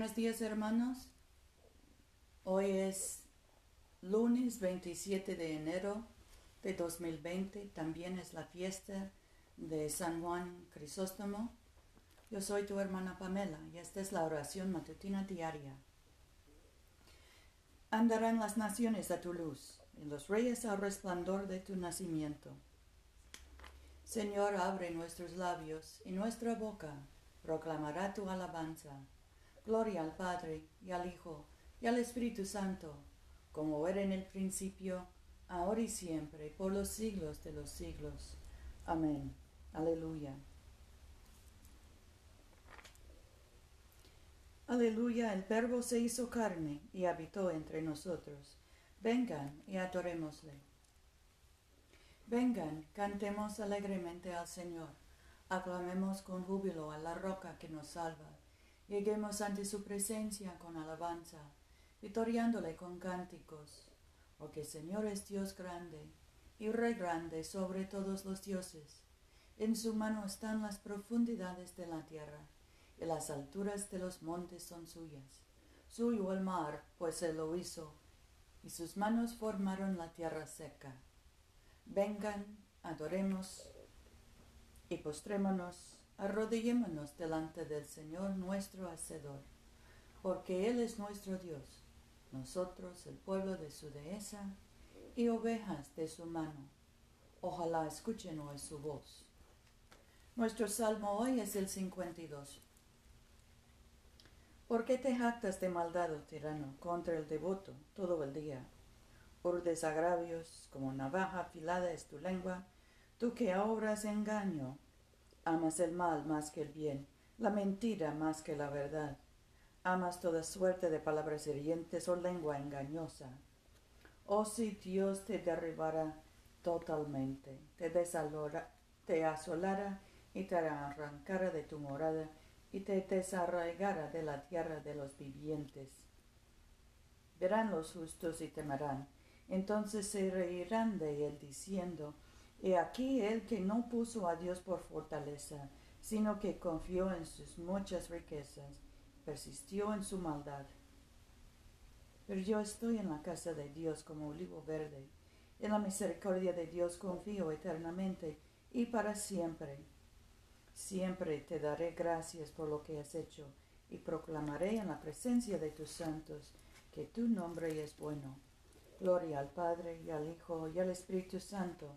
Buenos días hermanos. Hoy es lunes 27 de enero de 2020. También es la fiesta de San Juan Crisóstomo. Yo soy tu hermana Pamela y esta es la oración matutina diaria. Andarán las naciones a tu luz y los reyes al resplandor de tu nacimiento. Señor, abre nuestros labios y nuestra boca proclamará tu alabanza. Gloria al Padre y al Hijo y al Espíritu Santo, como era en el principio, ahora y siempre, por los siglos de los siglos. Amén. Aleluya. Aleluya, el Verbo se hizo carne y habitó entre nosotros. Vengan y adorémosle. Vengan, cantemos alegremente al Señor. Aclamemos con júbilo a la roca que nos salva. Lleguemos ante su presencia con alabanza, vitoriándole con cánticos, porque Señor es Dios grande y Rey grande sobre todos los dioses. En su mano están las profundidades de la tierra, y las alturas de los montes son suyas. Suyo el mar, pues él lo hizo, y sus manos formaron la tierra seca. Vengan, adoremos y postrémonos arrodillémonos delante del Señor nuestro Hacedor, porque Él es nuestro Dios, nosotros el pueblo de su dehesa y ovejas de su mano. Ojalá escuchen hoy su voz. Nuestro salmo hoy es el 52. ¿Por qué te jactas de maldad, oh tirano, contra el devoto todo el día? Urdes agravios, como navaja afilada es tu lengua, tú que obras engaño Amas el mal más que el bien, la mentira más que la verdad. Amas toda suerte de palabras hirientes o lengua engañosa. Oh si Dios te derribara totalmente, te desalora, te asolara y te arrancara de tu morada y te desarraigara de la tierra de los vivientes. Verán los justos y temerán, entonces se reirán de él diciendo, He aquí el que no puso a Dios por fortaleza, sino que confió en sus muchas riquezas, persistió en su maldad. Pero yo estoy en la casa de Dios como olivo verde. En la misericordia de Dios confío eternamente y para siempre. Siempre te daré gracias por lo que has hecho y proclamaré en la presencia de tus santos que tu nombre es bueno. Gloria al Padre y al Hijo y al Espíritu Santo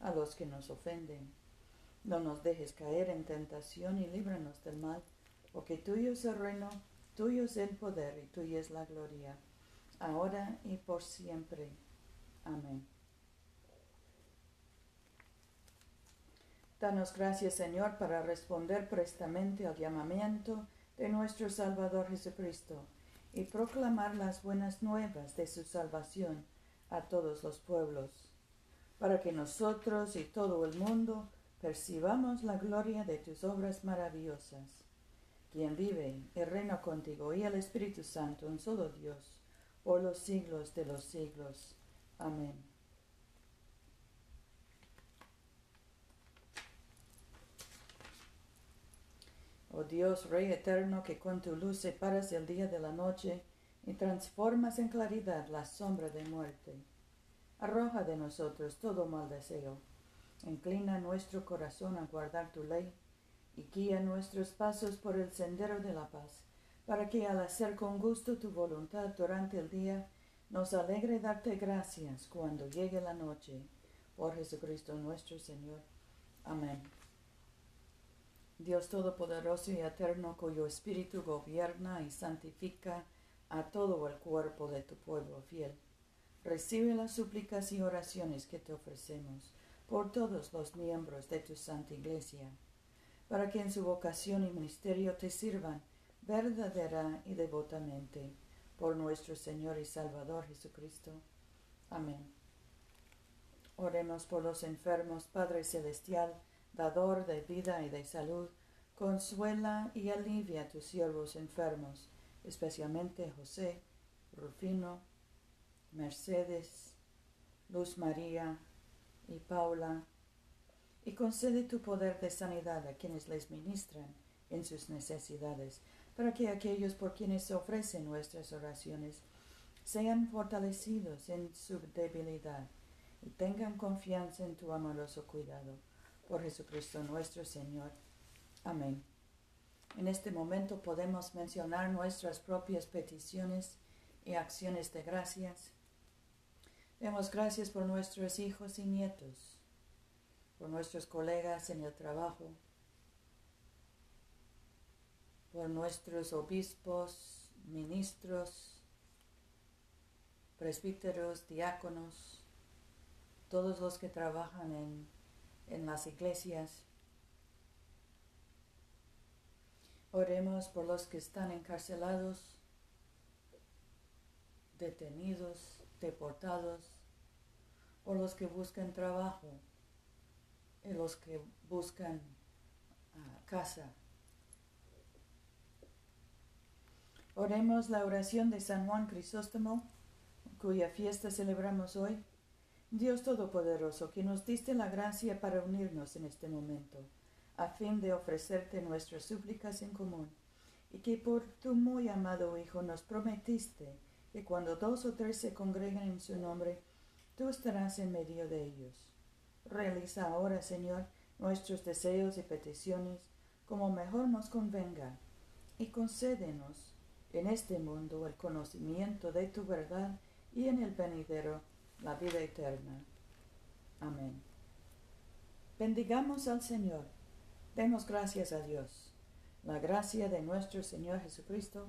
a los que nos ofenden. No nos dejes caer en tentación y líbranos del mal, porque tuyo es el reino, tuyo es el poder y tuya es la gloria, ahora y por siempre. Amén. Danos gracias, Señor, para responder prestamente al llamamiento de nuestro Salvador Jesucristo y proclamar las buenas nuevas de su salvación a todos los pueblos para que nosotros y todo el mundo percibamos la gloria de tus obras maravillosas. Quien vive y reina contigo y el Espíritu Santo, un solo Dios, por los siglos de los siglos. Amén. Oh Dios, Rey eterno, que con tu luz separas el día de la noche y transformas en claridad la sombra de muerte Arroja de nosotros todo mal deseo. Inclina nuestro corazón a guardar tu ley y guía nuestros pasos por el sendero de la paz, para que al hacer con gusto tu voluntad durante el día, nos alegre darte gracias cuando llegue la noche. Por Jesucristo nuestro Señor. Amén. Dios Todopoderoso y Eterno, cuyo Espíritu gobierna y santifica a todo el cuerpo de tu pueblo fiel Recibe las súplicas y oraciones que te ofrecemos por todos los miembros de tu Santa Iglesia, para que en su vocación y ministerio te sirvan verdadera y devotamente, por nuestro Señor y Salvador Jesucristo. Amén. Oremos por los enfermos, Padre Celestial, dador de vida y de salud, consuela y alivia a tus siervos enfermos, especialmente José, Rufino, Mercedes, Luz María y Paula, y concede tu poder de sanidad a quienes les ministran en sus necesidades, para que aquellos por quienes se ofrecen nuestras oraciones sean fortalecidos en su debilidad y tengan confianza en tu amoroso cuidado. Por Jesucristo nuestro Señor. Amén. En este momento podemos mencionar nuestras propias peticiones y acciones de gracias. Demos gracias por nuestros hijos y nietos, por nuestros colegas en el trabajo, por nuestros obispos, ministros, presbíteros, diáconos, todos los que trabajan en, en las iglesias. Oremos por los que están encarcelados, detenidos, deportados, por los que buscan trabajo y los que buscan ah, casa. Oremos la oración de San Juan Crisóstomo, cuya fiesta celebramos hoy. Dios Todopoderoso, que nos diste la gracia para unirnos en este momento, a fin de ofrecerte nuestras súplicas en común, y que por tu muy amado Hijo nos prometiste que cuando dos o tres se congregan en su nombre, tú estarás en medio de ellos. Realiza ahora, Señor, nuestros deseos y peticiones como mejor nos convenga, y concédenos en este mundo el conocimiento de tu verdad y en el venidero la vida eterna. Amén. Bendigamos al Señor. Demos gracias a Dios. La gracia de nuestro Señor Jesucristo,